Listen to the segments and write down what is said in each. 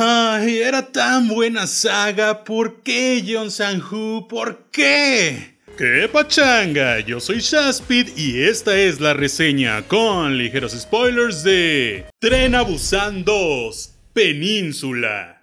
Ay, era tan buena saga. ¿Por qué, John Sang-hoo? ¿Por qué? ¿Qué pachanga? Yo soy Shaspid y esta es la reseña con ligeros spoilers de Tren a Busan 2, Península.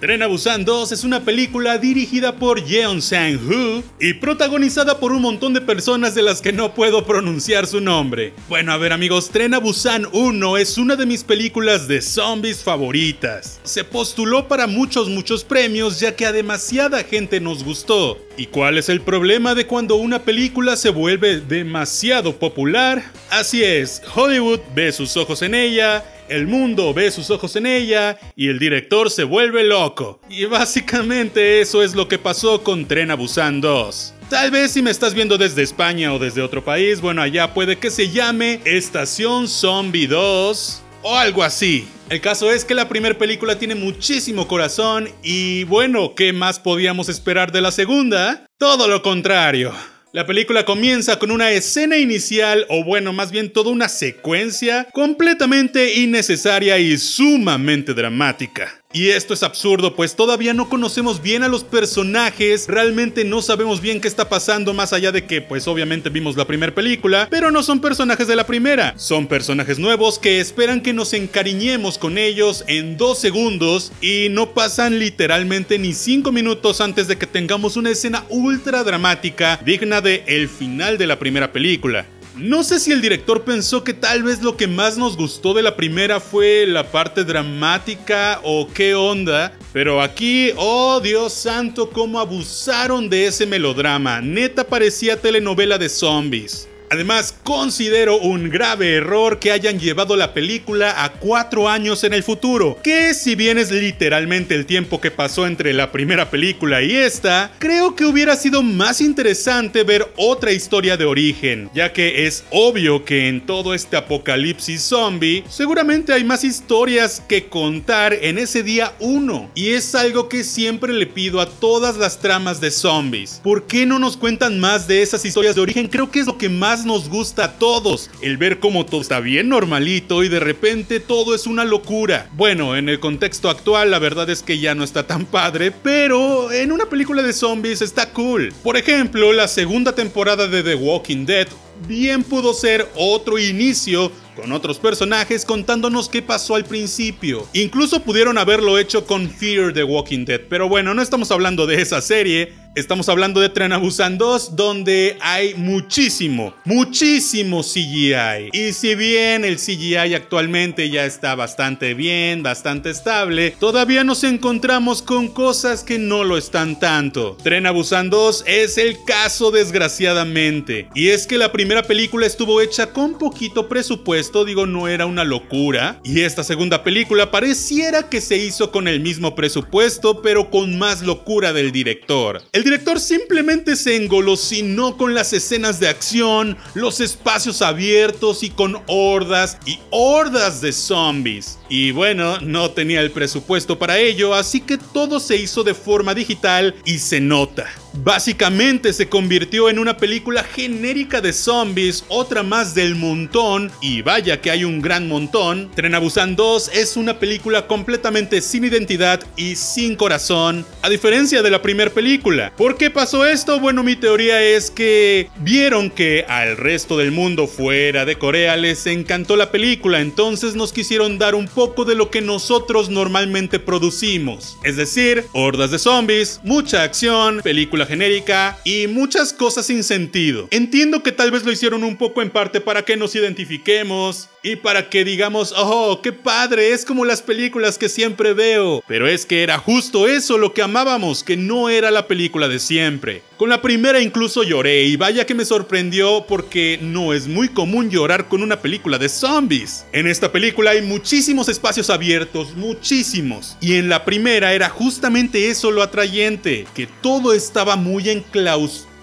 Tren a Busan 2 es una película dirigida por Yeon Sang-hoo y protagonizada por un montón de personas de las que no puedo pronunciar su nombre. Bueno, a ver amigos, Tren a Busan 1 es una de mis películas de zombies favoritas. Se postuló para muchos muchos premios ya que a demasiada gente nos gustó. ¿Y cuál es el problema de cuando una película se vuelve demasiado popular? Así es, Hollywood ve sus ojos en ella, el mundo ve sus ojos en ella y el director se vuelve loco. Y básicamente eso es lo que pasó con Tren a Busan 2. Tal vez si me estás viendo desde España o desde otro país, bueno, allá puede que se llame Estación Zombie 2 o algo así. El caso es que la primera película tiene muchísimo corazón y bueno, ¿qué más podíamos esperar de la segunda? Todo lo contrario. La película comienza con una escena inicial, o bueno, más bien toda una secuencia completamente innecesaria y sumamente dramática. Y esto es absurdo, pues todavía no conocemos bien a los personajes, realmente no sabemos bien qué está pasando más allá de que pues obviamente vimos la primera película, pero no son personajes de la primera, son personajes nuevos que esperan que nos encariñemos con ellos en dos segundos y no pasan literalmente ni cinco minutos antes de que tengamos una escena ultra dramática digna de el final de la primera película. No sé si el director pensó que tal vez lo que más nos gustó de la primera fue la parte dramática o qué onda, pero aquí, oh Dios santo, cómo abusaron de ese melodrama, neta parecía telenovela de zombies. Además, considero un grave error que hayan llevado la película a cuatro años en el futuro, que si bien es literalmente el tiempo que pasó entre la primera película y esta, creo que hubiera sido más interesante ver otra historia de origen, ya que es obvio que en todo este apocalipsis zombie, seguramente hay más historias que contar en ese día 1, y es algo que siempre le pido a todas las tramas de zombies. ¿Por qué no nos cuentan más de esas historias de origen? Creo que es lo que más nos gusta a todos, el ver cómo todo está bien normalito y de repente todo es una locura. Bueno, en el contexto actual la verdad es que ya no está tan padre, pero en una película de zombies está cool. Por ejemplo, la segunda temporada de The Walking Dead bien pudo ser otro inicio con otros personajes contándonos qué pasó al principio. Incluso pudieron haberlo hecho con Fear the Walking Dead, pero bueno, no estamos hablando de esa serie, Estamos hablando de Tren a Busan 2, donde hay muchísimo, muchísimo CGI. Y si bien el CGI actualmente ya está bastante bien, bastante estable, todavía nos encontramos con cosas que no lo están tanto. Tren a Busan 2 es el caso desgraciadamente. Y es que la primera película estuvo hecha con poquito presupuesto, digo, no era una locura. Y esta segunda película pareciera que se hizo con el mismo presupuesto, pero con más locura del director. El director simplemente se engolosinó con las escenas de acción, los espacios abiertos y con hordas y hordas de zombies. Y bueno, no tenía el presupuesto para ello, así que todo se hizo de forma digital y se nota. Básicamente se convirtió en una película genérica de zombies, otra más del montón, y vaya que hay un gran montón. Tren a Busan 2 es una película completamente sin identidad y sin corazón, a diferencia de la primera película. ¿Por qué pasó esto? Bueno, mi teoría es que vieron que al resto del mundo fuera de Corea les encantó la película, entonces nos quisieron dar un poco de lo que nosotros normalmente producimos. Es decir, hordas de zombies, mucha acción, película genérica y muchas cosas sin sentido. Entiendo que tal vez lo hicieron un poco en parte para que nos identifiquemos y para que digamos, oh, qué padre, es como las películas que siempre veo. Pero es que era justo eso lo que amábamos, que no era la película de siempre. Con la primera incluso lloré y vaya que me sorprendió porque no es muy común llorar con una película de zombies. En esta película hay muchísimos espacios abiertos, muchísimos. Y en la primera era justamente eso lo atrayente, que todo estaba muy enclaustrado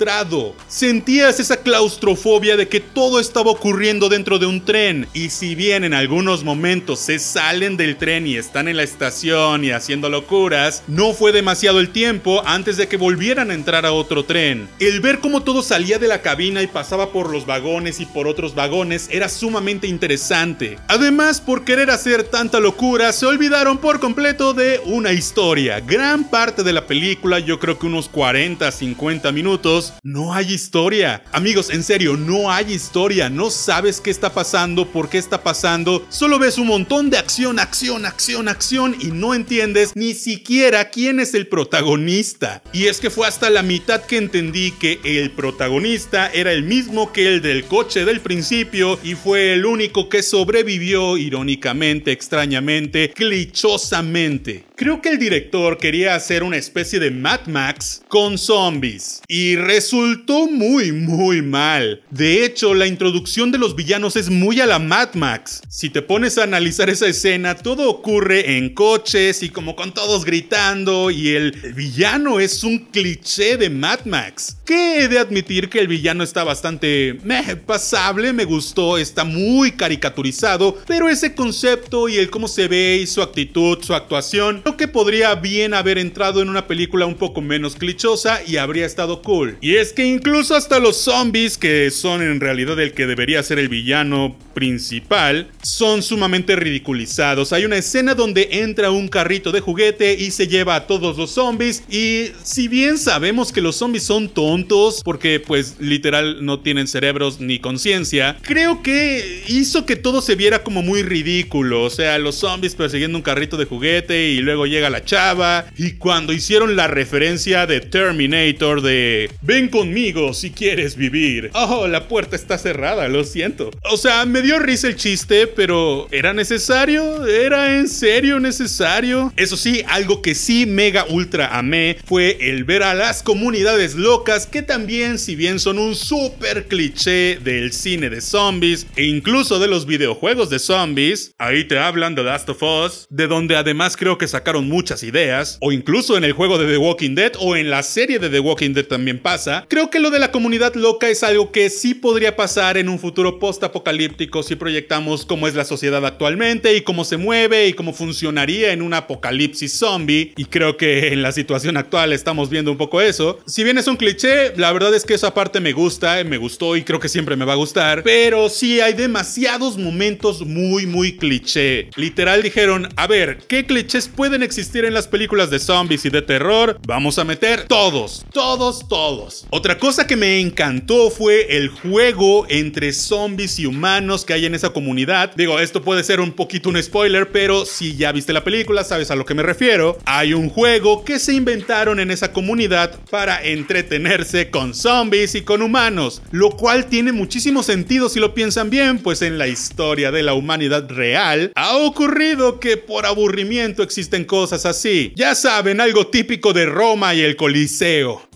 Sentías esa claustrofobia de que todo estaba ocurriendo dentro de un tren. Y si bien en algunos momentos se salen del tren y están en la estación y haciendo locuras, no fue demasiado el tiempo antes de que volvieran a entrar a otro tren. El ver cómo todo salía de la cabina y pasaba por los vagones y por otros vagones era sumamente interesante. Además, por querer hacer tanta locura, se olvidaron por completo de una historia. Gran parte de la película, yo creo que unos 40, 50 minutos, no hay historia. Amigos, en serio, no hay historia. No sabes qué está pasando, por qué está pasando. Solo ves un montón de acción, acción, acción, acción y no entiendes ni siquiera quién es el protagonista. Y es que fue hasta la mitad que entendí que el protagonista era el mismo que el del coche del principio y fue el único que sobrevivió irónicamente, extrañamente, clichosamente. Creo que el director quería hacer una especie de Mad Max con zombies y resultó muy muy mal. De hecho, la introducción de los villanos es muy a la Mad Max. Si te pones a analizar esa escena, todo ocurre en coches y como con todos gritando y el villano es un cliché de Mad Max. Que he de admitir que el villano está bastante pasable, me gustó, está muy caricaturizado, pero ese concepto y el cómo se ve y su actitud, su actuación, que podría bien haber entrado en una película un poco menos clichosa y habría estado cool. Y es que incluso hasta los zombies, que son en realidad el que debería ser el villano principal, son sumamente ridiculizados. Hay una escena donde entra un carrito de juguete y se lleva a todos los zombies y si bien sabemos que los zombies son tontos porque pues literal no tienen cerebros ni conciencia, creo que hizo que todo se viera como muy ridículo. O sea, los zombies persiguiendo un carrito de juguete y luego llega la chava. Y cuando hicieron la referencia de Terminator de ven conmigo si quieres vivir. Oh, la puerta está cerrada, lo siento. O sea, me dio risa el chiste, pero ¿era necesario? ¿Era en serio necesario? Eso sí, algo que sí mega ultra amé fue el ver a las comunidades locas que también, si bien son un super cliché del cine de zombies e incluso de los videojuegos de zombies, ahí te hablan de Last of Us, de donde además creo que sacaron muchas ideas, o incluso en el juego de The Walking Dead o en la serie de The Walking Dead también pasa, creo que lo de la comunidad loca es algo que sí podría pasar en un futuro post-apocalíptico si proyectamos cómo es la sociedad actualmente y cómo se mueve y cómo funcionaría en un apocalipsis zombie, y creo que en la situación actual estamos viendo un poco eso. Si bien es un cliché, la verdad es que esa parte me gusta, me gustó y creo que siempre me va a gustar, pero sí hay demasiados momentos muy, muy cliché. Literal dijeron, a ver, ¿qué clichés pueden existir en las películas de zombies y de terror, vamos a meter todos, todos, todos. Otra cosa que me encantó fue el juego entre zombies y humanos que hay en esa comunidad. Digo, esto puede ser un poquito un spoiler, pero si ya viste la película, sabes a lo que me refiero. Hay un juego que se inventaron en esa comunidad para entretenerse con zombies y con humanos, lo cual tiene muchísimo sentido si lo piensan bien, pues en la historia de la humanidad real ha ocurrido que por aburrimiento existen cosas así. Ya saben, algo típico de Roma y el Coliseo.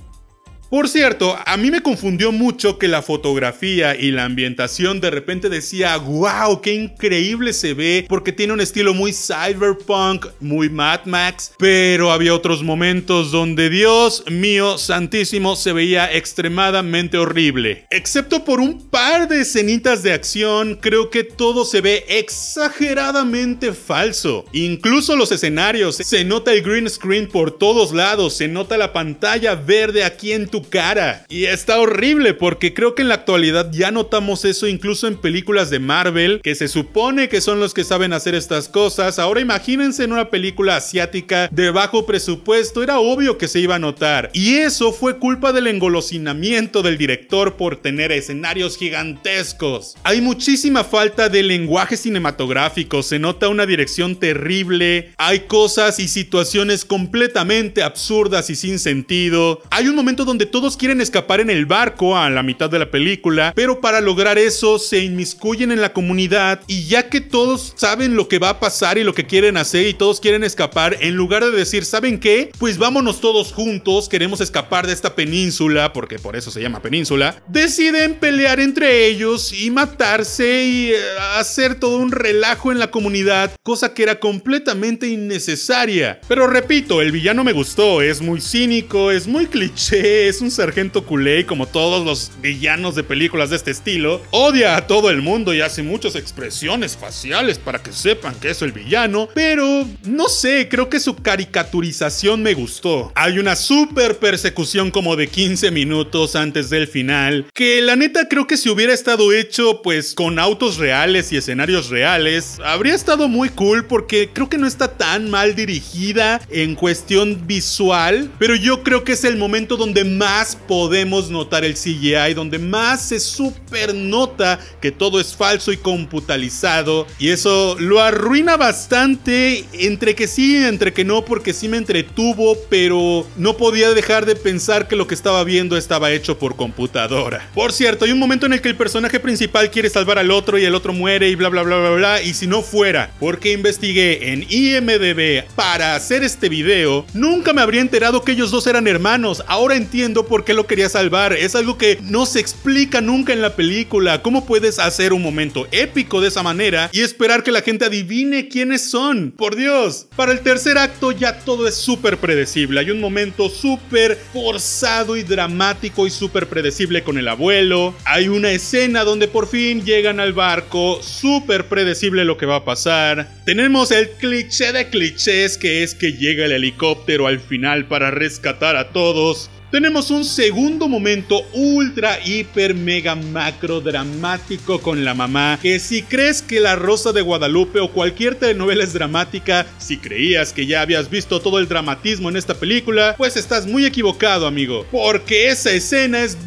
Por cierto, a mí me confundió mucho que la fotografía y la ambientación de repente decía, wow, qué increíble se ve, porque tiene un estilo muy cyberpunk, muy Mad Max, pero había otros momentos donde Dios mío santísimo se veía extremadamente horrible. Excepto por un par de escenitas de acción, creo que todo se ve exageradamente falso. Incluso los escenarios, se nota el green screen por todos lados, se nota la pantalla verde aquí en cara. Y está horrible porque creo que en la actualidad ya notamos eso incluso en películas de Marvel, que se supone que son los que saben hacer estas cosas. Ahora imagínense en una película asiática de bajo presupuesto, era obvio que se iba a notar. Y eso fue culpa del engolosinamiento del director por tener escenarios gigantescos. Hay muchísima falta de lenguaje cinematográfico, se nota una dirección terrible, hay cosas y situaciones completamente absurdas y sin sentido. Hay un momento donde todos quieren escapar en el barco a la mitad de la película, pero para lograr eso se inmiscuyen en la comunidad y ya que todos saben lo que va a pasar y lo que quieren hacer y todos quieren escapar, en lugar de decir, ¿saben qué? Pues vámonos todos juntos, queremos escapar de esta península, porque por eso se llama península, deciden pelear entre ellos y matarse y eh, hacer todo un relajo en la comunidad, cosa que era completamente innecesaria. Pero repito, el villano me gustó, es muy cínico, es muy cliché, es un sargento culé como todos los villanos de películas de este estilo. Odia a todo el mundo y hace muchas expresiones faciales para que sepan que es el villano. Pero no sé, creo que su caricaturización me gustó. Hay una super persecución como de 15 minutos antes del final. Que la neta creo que si hubiera estado hecho pues con autos reales y escenarios reales, habría estado muy cool porque creo que no está tan mal dirigida en cuestión visual. Pero yo creo que es el momento donde más podemos notar el CGI, donde más se super nota que todo es falso y computalizado. Y eso lo arruina bastante, entre que sí, entre que no, porque sí me entretuvo, pero no podía dejar de pensar que lo que estaba viendo estaba hecho por computadora. Por cierto, hay un momento en el que el personaje principal quiere salvar al otro y el otro muere y bla bla bla bla bla. Y si no fuera, porque investigué en IMDB para hacer este video, nunca me habría enterado que ellos dos eran hermanos. Ahora entiendo por qué lo quería salvar. Es algo que no se explica nunca en la película. ¿Cómo puedes hacer un momento épico de esa manera y esperar que la gente adivine quiénes son? Por Dios. Para el tercer acto ya todo es súper predecible. Hay un momento súper forzado y dramático y súper predecible con el abuelo. Hay una escena donde por fin llegan al barco. Súper predecible lo que va a pasar. Tenemos el cliché de clichés que es que llega el helicóptero al final para rescatar a todos. Tenemos un segundo momento ultra, hiper, mega, macro dramático con la mamá. Que si crees que La Rosa de Guadalupe o cualquier telenovela es dramática, si creías que ya habías visto todo el dramatismo en esta película, pues estás muy equivocado, amigo. Porque esa escena es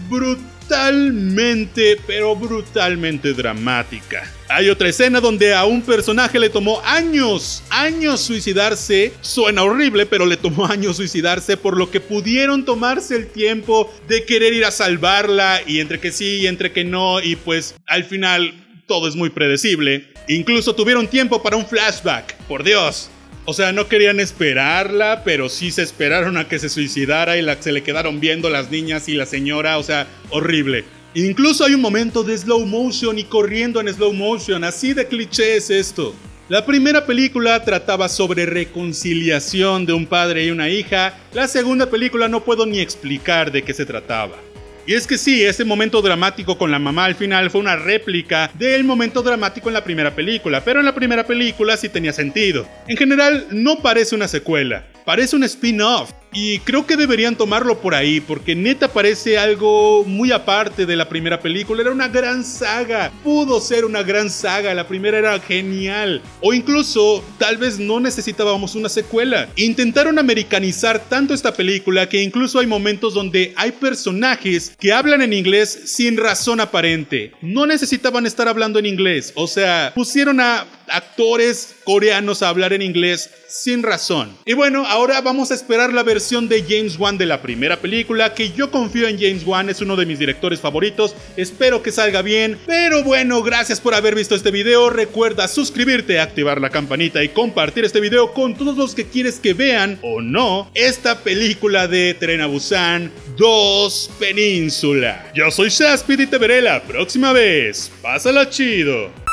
brutalmente, pero brutalmente dramática. Hay otra escena donde a un personaje le tomó años, años suicidarse. Suena horrible, pero le tomó años suicidarse, por lo que pudieron tomarse el tiempo de querer ir a salvarla y entre que sí y entre que no, y pues al final todo es muy predecible. Incluso tuvieron tiempo para un flashback, por Dios. O sea, no querían esperarla, pero sí se esperaron a que se suicidara y la, se le quedaron viendo las niñas y la señora. O sea, horrible. Incluso hay un momento de slow motion y corriendo en slow motion, así de cliché es esto. La primera película trataba sobre reconciliación de un padre y una hija, la segunda película no puedo ni explicar de qué se trataba. Y es que sí, ese momento dramático con la mamá al final fue una réplica del momento dramático en la primera película, pero en la primera película sí tenía sentido. En general, no parece una secuela, parece un spin-off. Y creo que deberían tomarlo por ahí, porque neta parece algo muy aparte de la primera película. Era una gran saga, pudo ser una gran saga, la primera era genial. O incluso, tal vez no necesitábamos una secuela. Intentaron americanizar tanto esta película que incluso hay momentos donde hay personajes que hablan en inglés sin razón aparente. No necesitaban estar hablando en inglés, o sea, pusieron a actores coreanos a hablar en inglés sin razón. Y bueno, ahora vamos a esperar la versión de James Wan de la primera película, que yo confío en James Wan, es uno de mis directores favoritos, espero que salga bien, pero bueno, gracias por haber visto este video, recuerda suscribirte, activar la campanita y compartir este video con todos los que quieres que vean o no esta película de Tren a Busan 2 Península. Yo soy Shaspid y te veré la próxima vez, pásala chido.